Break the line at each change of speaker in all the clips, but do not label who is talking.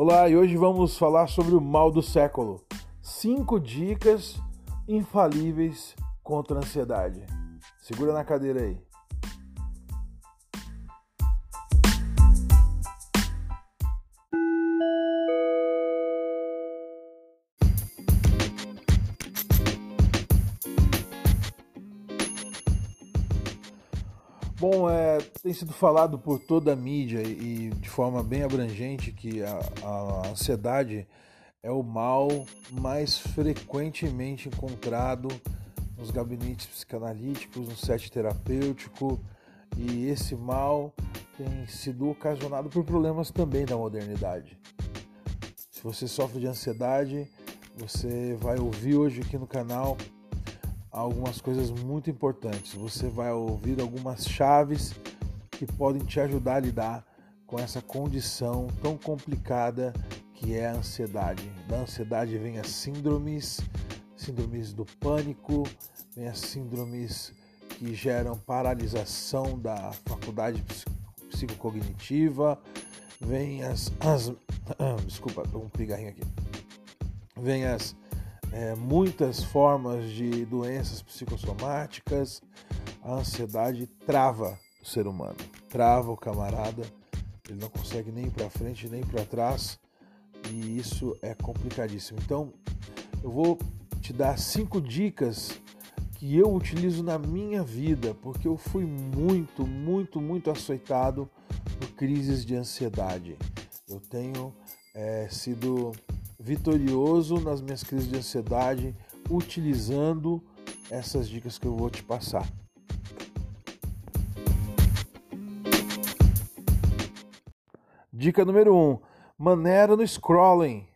Olá, e hoje vamos falar sobre o mal do século. Cinco dicas infalíveis contra a ansiedade. Segura na cadeira aí. Tem sido falado por toda a mídia e de forma bem abrangente que a, a ansiedade é o mal mais frequentemente encontrado nos gabinetes psicanalíticos, no set terapêutico, e esse mal tem sido ocasionado por problemas também da modernidade. Se você sofre de ansiedade, você vai ouvir hoje aqui no canal algumas coisas muito importantes. Você vai ouvir algumas chaves que podem te ajudar a lidar com essa condição tão complicada que é a ansiedade. Da ansiedade vem as síndromes, síndromes do pânico, vem as síndromes que geram paralisação da faculdade psicocognitiva, vem as, as desculpa, tô um pigarrinho aqui. Vem as é, muitas formas de doenças psicossomáticas, a ansiedade trava o ser humano, trava o camarada, ele não consegue nem para frente nem para trás e isso é complicadíssimo. Então, eu vou te dar cinco dicas que eu utilizo na minha vida, porque eu fui muito, muito, muito açoitado por crises de ansiedade. Eu tenho é, sido vitorioso nas minhas crises de ansiedade utilizando essas dicas que eu vou te passar. Dica número 1: um, maneira no scrolling.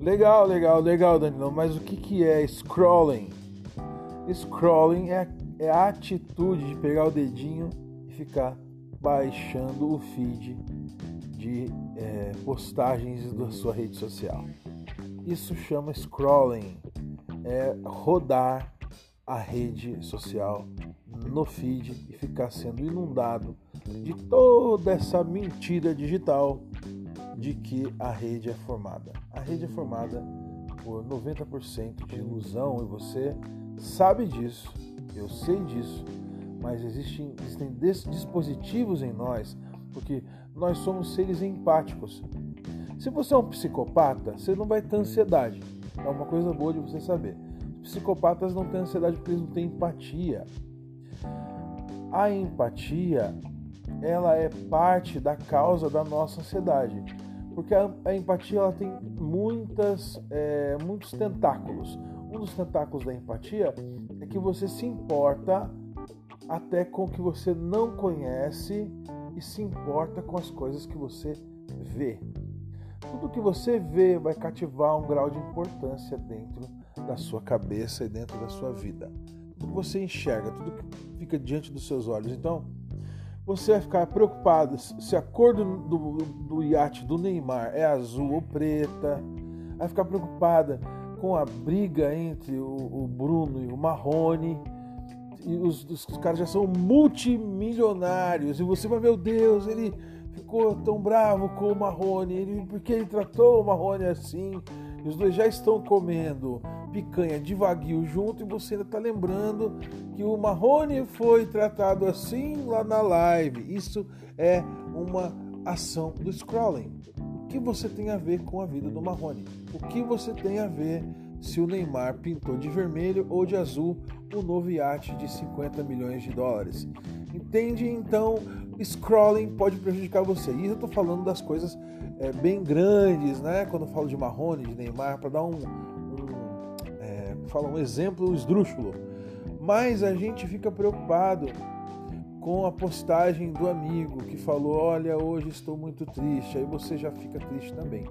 Legal, legal, legal, Danilo. Mas o que, que é scrolling? Scrolling é, é a atitude de pegar o dedinho e ficar baixando o feed de é, postagens da sua rede social. Isso chama scrolling, é rodar a rede social no feed e ficar sendo inundado de toda essa mentira digital de que a rede é formada. A rede é formada por 90% de ilusão e você sabe disso, eu sei disso, mas existem, existem dispositivos em nós, porque nós somos seres empáticos. Se você é um psicopata, você não vai ter ansiedade. É uma coisa boa de você saber. Os psicopatas não têm ansiedade porque eles não têm empatia. A empatia, ela é parte da causa da nossa ansiedade, porque a, a empatia ela tem muitas, é, muitos tentáculos. Um dos tentáculos da empatia é que você se importa até com o que você não conhece e se importa com as coisas que você vê. Tudo que você vê vai cativar um grau de importância dentro da sua cabeça e dentro da sua vida. Tudo que você enxerga, tudo que fica diante dos seus olhos. Então, você vai ficar preocupado se a cor do, do, do iate do Neymar é azul ou preta, vai ficar preocupada com a briga entre o, o Bruno e o Marrone. E os, os, caras já são multimilionários. E você vai, meu Deus, ele ficou tão bravo com o Marrone. Ele, porque ele tratou o Marrone assim. Os dois já estão comendo picanha de vaguio junto. E você ainda está lembrando que o Marrone foi tratado assim lá na live. Isso é uma ação do scrolling que você tem a ver com a vida do Marrone? O que você tem a ver se o Neymar pintou de vermelho ou de azul o novo iate de 50 milhões de dólares? Entende? Então, scrolling pode prejudicar você. E eu estou falando das coisas é, bem grandes, né? Quando eu falo de Marrone, de Neymar, para dar um, um, é, um exemplo esdrúxulo. Mas a gente fica preocupado com a postagem do amigo que falou: Olha, hoje estou muito triste. Aí você já fica triste também.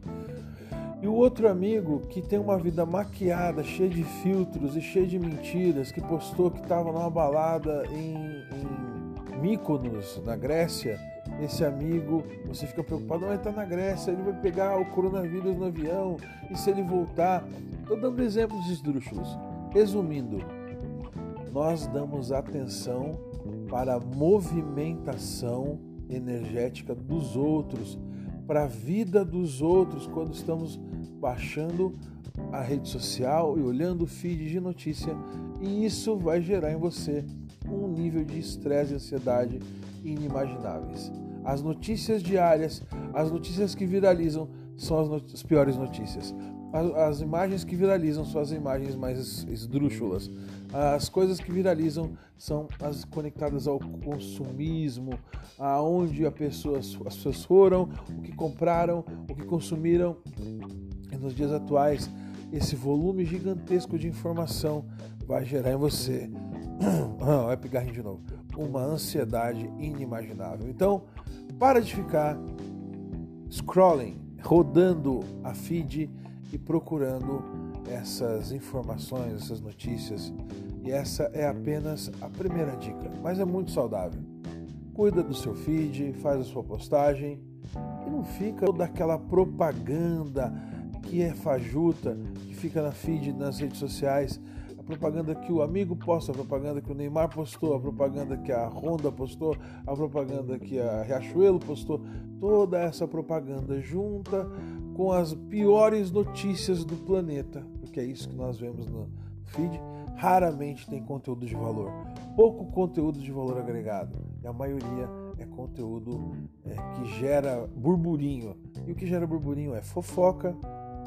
E o outro amigo que tem uma vida maquiada, cheia de filtros e cheia de mentiras, que postou que estava numa balada em, em Mykonos, na Grécia. Esse amigo, você fica preocupado, não, ele está na Grécia, ele vai pegar o coronavírus no avião, e se ele voltar? Estou dando exemplos esdrúxulos. Resumindo, nós damos atenção para a movimentação energética dos outros, para a vida dos outros quando estamos baixando a rede social e olhando o feed de notícia, e isso vai gerar em você um nível de estresse e ansiedade inimagináveis. As notícias diárias, as notícias que viralizam são as, not as piores notícias. As, as, imagens que viralizam são as imagens mais esdrúxulas. As coisas que viralizam são as conectadas ao consumismo, aonde a pessoa, as pessoas foram, o que compraram, o que consumiram. E nos dias atuais, esse volume gigantesco de informação vai gerar em você, vai pigarrinho de novo, uma ansiedade inimaginável. Então, para de ficar scrolling, rodando a feed e procurando essas informações, essas notícias. E essa é apenas a primeira dica, mas é muito saudável. Cuida do seu feed, faz a sua postagem e não fica toda aquela propaganda que é fajuta, que fica na feed, nas redes sociais, propaganda que o amigo posta, a propaganda que o Neymar postou, a propaganda que a Honda postou, a propaganda que a Riachuelo postou, toda essa propaganda junta com as piores notícias do planeta, porque é isso que nós vemos no feed, raramente tem conteúdo de valor, pouco conteúdo de valor agregado, e a maioria é conteúdo é, que gera burburinho. E o que gera burburinho é fofoca,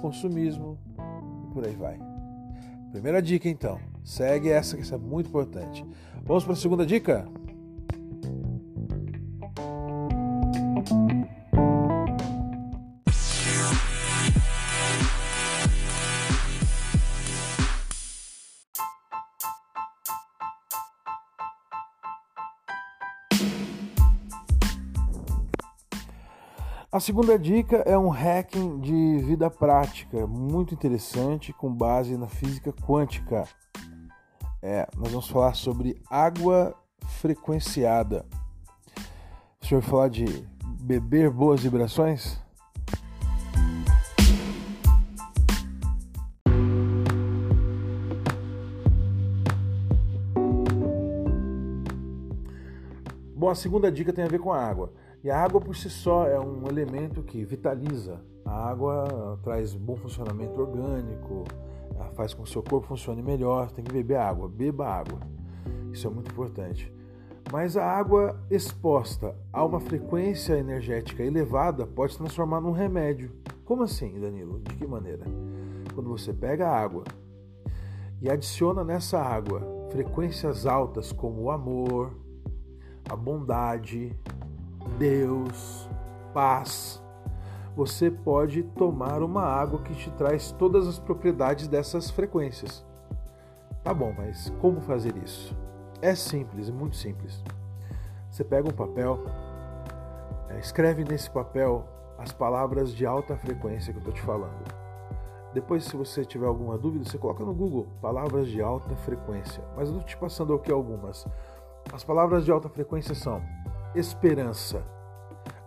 consumismo e por aí vai. Primeira dica então, segue essa que é muito importante. Vamos para a segunda dica? A segunda dica é um hacking de vida prática, muito interessante, com base na física quântica. É, nós vamos falar sobre água frequenciada. Você vai falar de beber boas vibrações? Bom, a segunda dica tem a ver com a água. E a água por si só é um elemento que vitaliza. A água traz bom funcionamento orgânico, faz com que o seu corpo funcione melhor. Tem que beber água, beba água. Isso é muito importante. Mas a água exposta a uma frequência energética elevada pode se transformar num remédio. Como assim, Danilo? De que maneira? Quando você pega a água e adiciona nessa água frequências altas como o amor, a bondade, Deus, paz, você pode tomar uma água que te traz todas as propriedades dessas frequências. Tá bom, mas como fazer isso? É simples, muito simples. Você pega um papel, é, escreve nesse papel as palavras de alta frequência que eu estou te falando. Depois, se você tiver alguma dúvida, você coloca no Google palavras de alta frequência. Mas eu estou te passando aqui algumas. As palavras de alta frequência são esperança,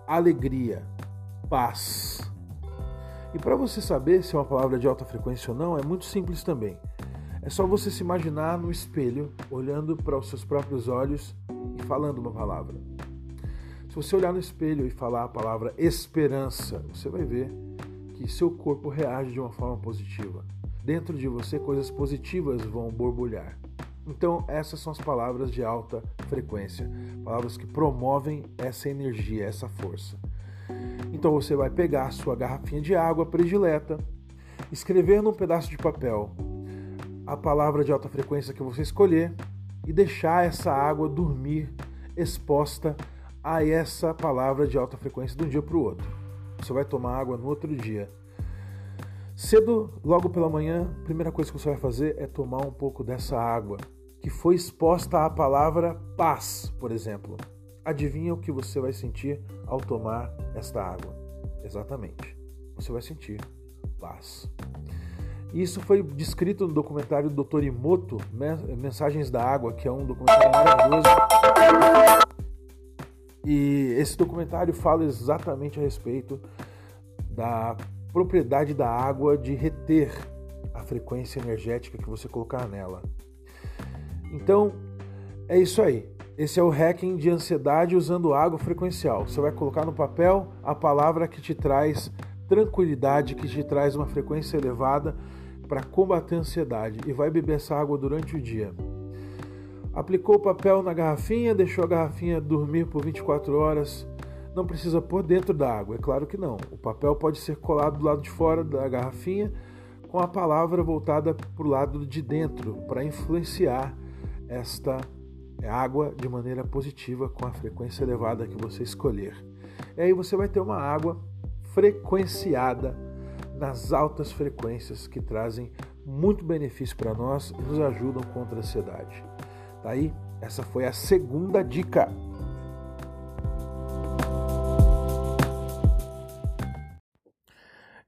alegria, paz. E para você saber se é uma palavra de alta frequência ou não, é muito simples também. É só você se imaginar no espelho, olhando para os seus próprios olhos e falando uma palavra. Se você olhar no espelho e falar a palavra esperança, você vai ver que seu corpo reage de uma forma positiva. Dentro de você, coisas positivas vão borbulhar. Então, essas são as palavras de alta frequência, palavras que promovem essa energia, essa força. Então, você vai pegar a sua garrafinha de água predileta, escrever num pedaço de papel a palavra de alta frequência que você escolher e deixar essa água dormir exposta a essa palavra de alta frequência de um dia para o outro. Você vai tomar água no outro dia. Cedo, logo pela manhã, a primeira coisa que você vai fazer é tomar um pouco dessa água que foi exposta à palavra paz, por exemplo. Adivinha o que você vai sentir ao tomar esta água? Exatamente. Você vai sentir paz. Isso foi descrito no documentário do Dr. Imoto, Mensagens da Água, que é um documentário maravilhoso. E esse documentário fala exatamente a respeito da propriedade da água de reter a frequência energética que você colocar nela. Então, é isso aí. Esse é o hacking de ansiedade usando água frequencial. Você vai colocar no papel a palavra que te traz tranquilidade, que te traz uma frequência elevada para combater a ansiedade e vai beber essa água durante o dia. Aplicou o papel na garrafinha, deixou a garrafinha dormir por 24 horas. Não precisa pôr dentro da água, é claro que não. O papel pode ser colado do lado de fora da garrafinha com a palavra voltada para o lado de dentro para influenciar esta água de maneira positiva com a frequência elevada que você escolher. E aí você vai ter uma água frequenciada nas altas frequências que trazem muito benefício para nós e nos ajudam contra a ansiedade. Tá aí? Essa foi a segunda dica.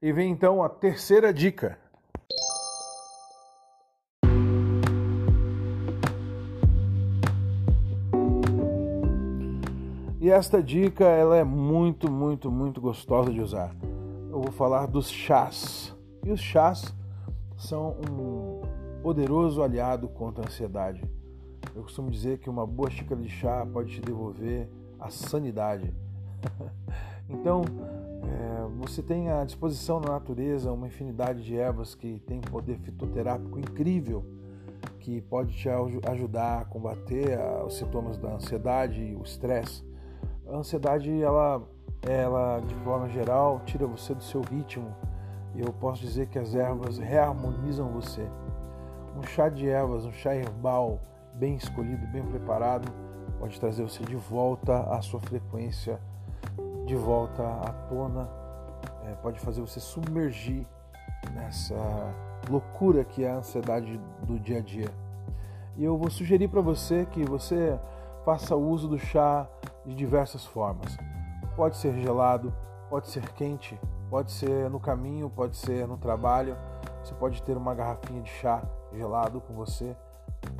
E vem então a terceira dica. E esta dica ela é muito, muito, muito gostosa de usar. Eu vou falar dos chás. E os chás são um poderoso aliado contra a ansiedade. Eu costumo dizer que uma boa xícara de chá pode te devolver a sanidade. então, é, você tem à disposição na natureza uma infinidade de ervas que têm poder fitoterápico incrível, que pode te ajudar a combater os sintomas da ansiedade e o estresse. A ansiedade, ela, ela, de forma geral, tira você do seu ritmo. Eu posso dizer que as ervas reharmonizam você. Um chá de ervas, um chá herbal, bem escolhido, bem preparado, pode trazer você de volta à sua frequência, de volta à tona, é, pode fazer você submergir nessa loucura que é a ansiedade do dia a dia. E eu vou sugerir para você que você faça uso do chá de diversas formas. Pode ser gelado, pode ser quente, pode ser no caminho, pode ser no trabalho. Você pode ter uma garrafinha de chá gelado com você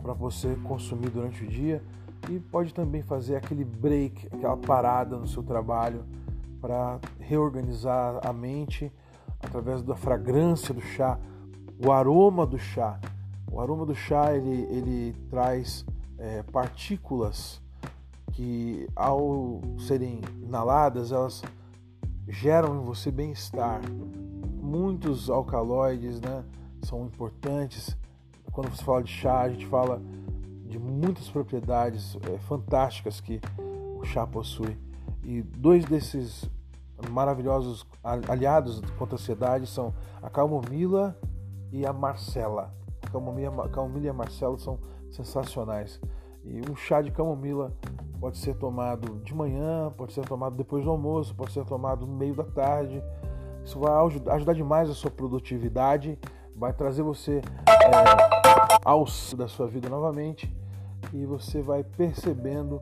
para você consumir durante o dia e pode também fazer aquele break, aquela parada no seu trabalho para reorganizar a mente através da fragrância do chá, o aroma do chá. O aroma do chá ele, ele traz é, partículas que ao serem inaladas elas geram em você bem-estar. Muitos alcaloides né, são importantes quando você fala de chá, a gente fala de muitas propriedades é, fantásticas que o chá possui. E dois desses maravilhosos aliados contra a ansiedade são a camomila e a marcela. A camomila, camomila e a marcela são sensacionais. E um chá de camomila pode ser tomado de manhã, pode ser tomado depois do almoço, pode ser tomado no meio da tarde. Isso vai ajudar demais a sua produtividade, vai trazer você é, ao da sua vida novamente e você vai percebendo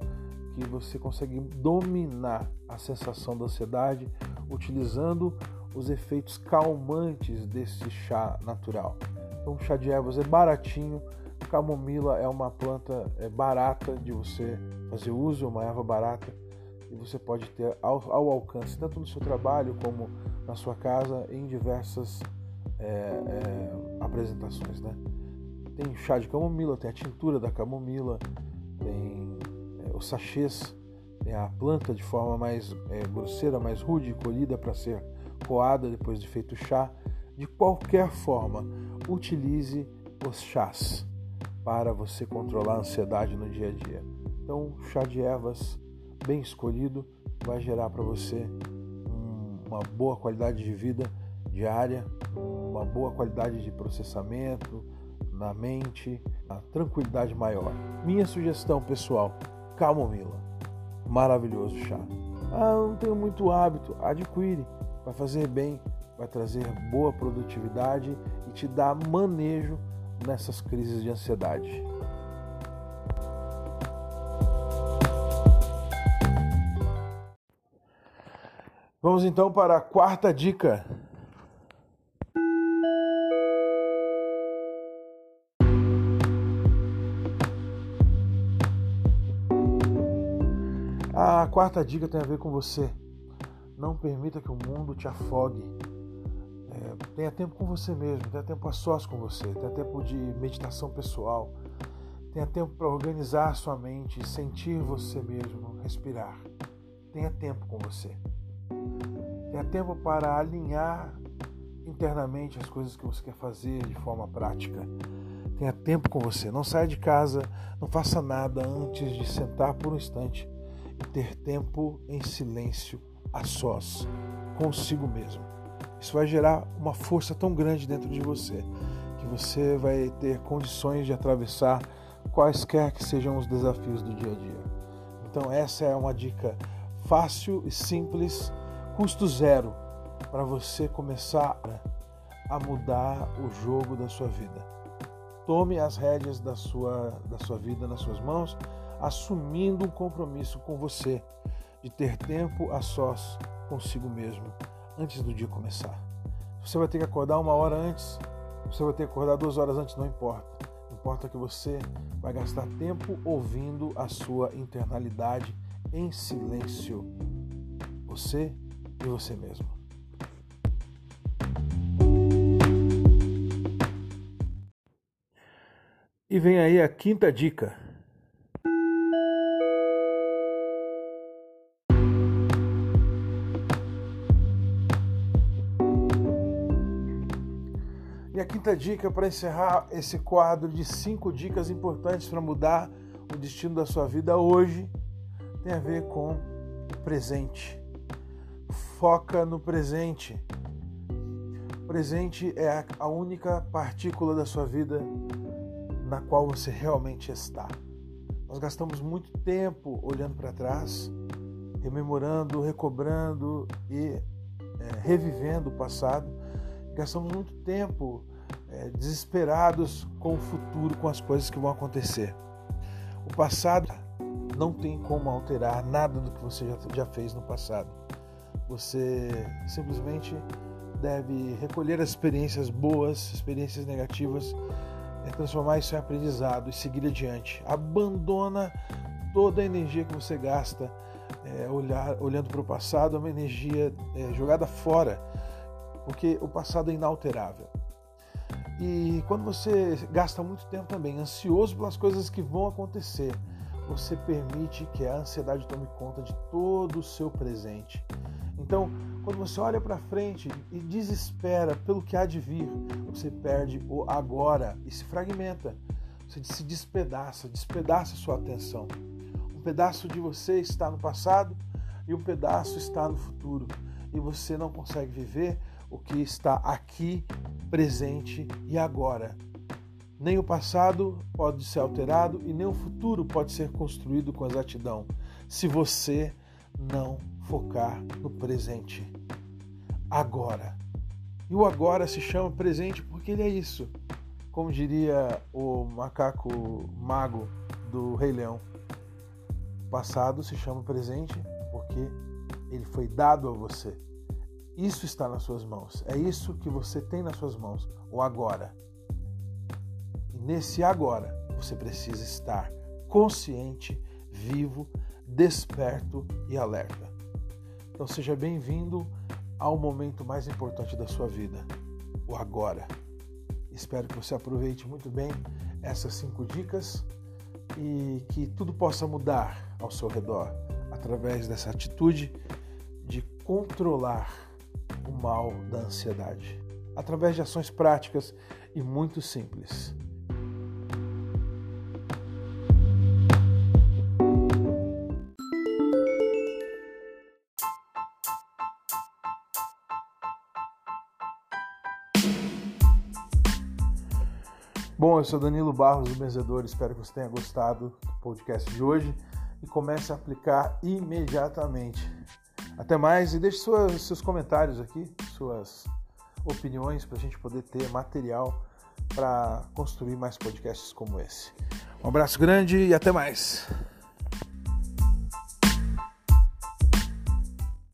que você consegue dominar a sensação da ansiedade utilizando os efeitos calmantes desse chá natural. Então, o chá de ervas é baratinho, camomila é uma planta é barata de você fazer uso, é uma erva barata e você pode ter ao, ao alcance tanto no seu trabalho como na sua casa em diversas é, é, apresentações, né? Tem chá de camomila, tem a tintura da camomila, tem é, os sachês, tem a planta de forma mais é, grosseira, mais rude, colhida para ser coada depois de feito o chá. De qualquer forma, utilize os chás para você controlar a ansiedade no dia a dia. Então, chá de ervas bem escolhido vai gerar para você uma boa qualidade de vida diária, uma boa qualidade de processamento, na mente, a tranquilidade maior. Minha sugestão pessoal: camomila. Maravilhoso chá. Ah, não tenho muito hábito. Adquire. Vai fazer bem, vai trazer boa produtividade e te dar manejo nessas crises de ansiedade. Vamos então para a quarta dica A quarta dica tem a ver com você. Não permita que o mundo te afogue. É, tenha tempo com você mesmo, tenha tempo a sós com você, tenha tempo de meditação pessoal, Tenha tempo para organizar sua mente, sentir você mesmo, respirar. Tenha tempo com você. Tenha tempo para alinhar internamente as coisas que você quer fazer de forma prática. Tenha tempo com você. Não saia de casa, não faça nada antes de sentar por um instante ter tempo em silêncio, a sós, consigo mesmo. Isso vai gerar uma força tão grande dentro de você que você vai ter condições de atravessar quaisquer que sejam os desafios do dia a dia. Então, essa é uma dica fácil e simples, custo zero, para você começar a mudar o jogo da sua vida. Tome as rédeas da sua, da sua vida nas suas mãos, assumindo um compromisso com você de ter tempo a sós consigo mesmo antes do dia começar. Você vai ter que acordar uma hora antes, você vai ter que acordar duas horas antes, não importa. Importa que você vai gastar tempo ouvindo a sua internalidade em silêncio. Você e você mesmo. E vem aí a quinta dica. A quinta dica para encerrar esse quadro de cinco dicas importantes para mudar o destino da sua vida hoje tem a ver com o presente. Foca no presente. O presente é a única partícula da sua vida na qual você realmente está. Nós gastamos muito tempo olhando para trás, rememorando, recobrando e é, revivendo o passado. Gastamos muito tempo desesperados com o futuro, com as coisas que vão acontecer. O passado não tem como alterar nada do que você já, fez no passado. Você simplesmente deve recolher as experiências boas, experiências negativas transformar isso em aprendizado e seguir adiante. Abandona toda a energia que você gasta é, olhar, olhando para o passado, é uma energia é, jogada fora, porque o passado é inalterável. E quando você gasta muito tempo também ansioso pelas coisas que vão acontecer, você permite que a ansiedade tome conta de todo o seu presente. Então, quando você olha para frente e desespera pelo que há de vir, você perde o agora e se fragmenta. Você se despedaça, despedaça sua atenção. Um pedaço de você está no passado e um pedaço está no futuro. E você não consegue viver o que está aqui, presente e agora. Nem o passado pode ser alterado e nem o futuro pode ser construído com exatidão se você não focar no presente. Agora. E o agora se chama presente porque ele é isso. Como diria o macaco mago do Rei Leão. O passado se chama presente porque ele foi dado a você. Isso está nas suas mãos. É isso que você tem nas suas mãos, o agora. E nesse agora, você precisa estar consciente, vivo, desperto e alerta. Então seja bem-vindo ao momento mais importante da sua vida, o agora. Espero que você aproveite muito bem essas cinco dicas e que tudo possa mudar ao seu redor através dessa atitude de controlar o mal da ansiedade, através de ações práticas e muito simples. Bom, eu sou Danilo Barros do Benzedor, espero que você tenha gostado do podcast de hoje e comece a aplicar imediatamente. Até mais e deixe suas, seus comentários aqui, suas opiniões para a gente poder ter material para construir mais podcasts como esse. Um abraço grande e até mais.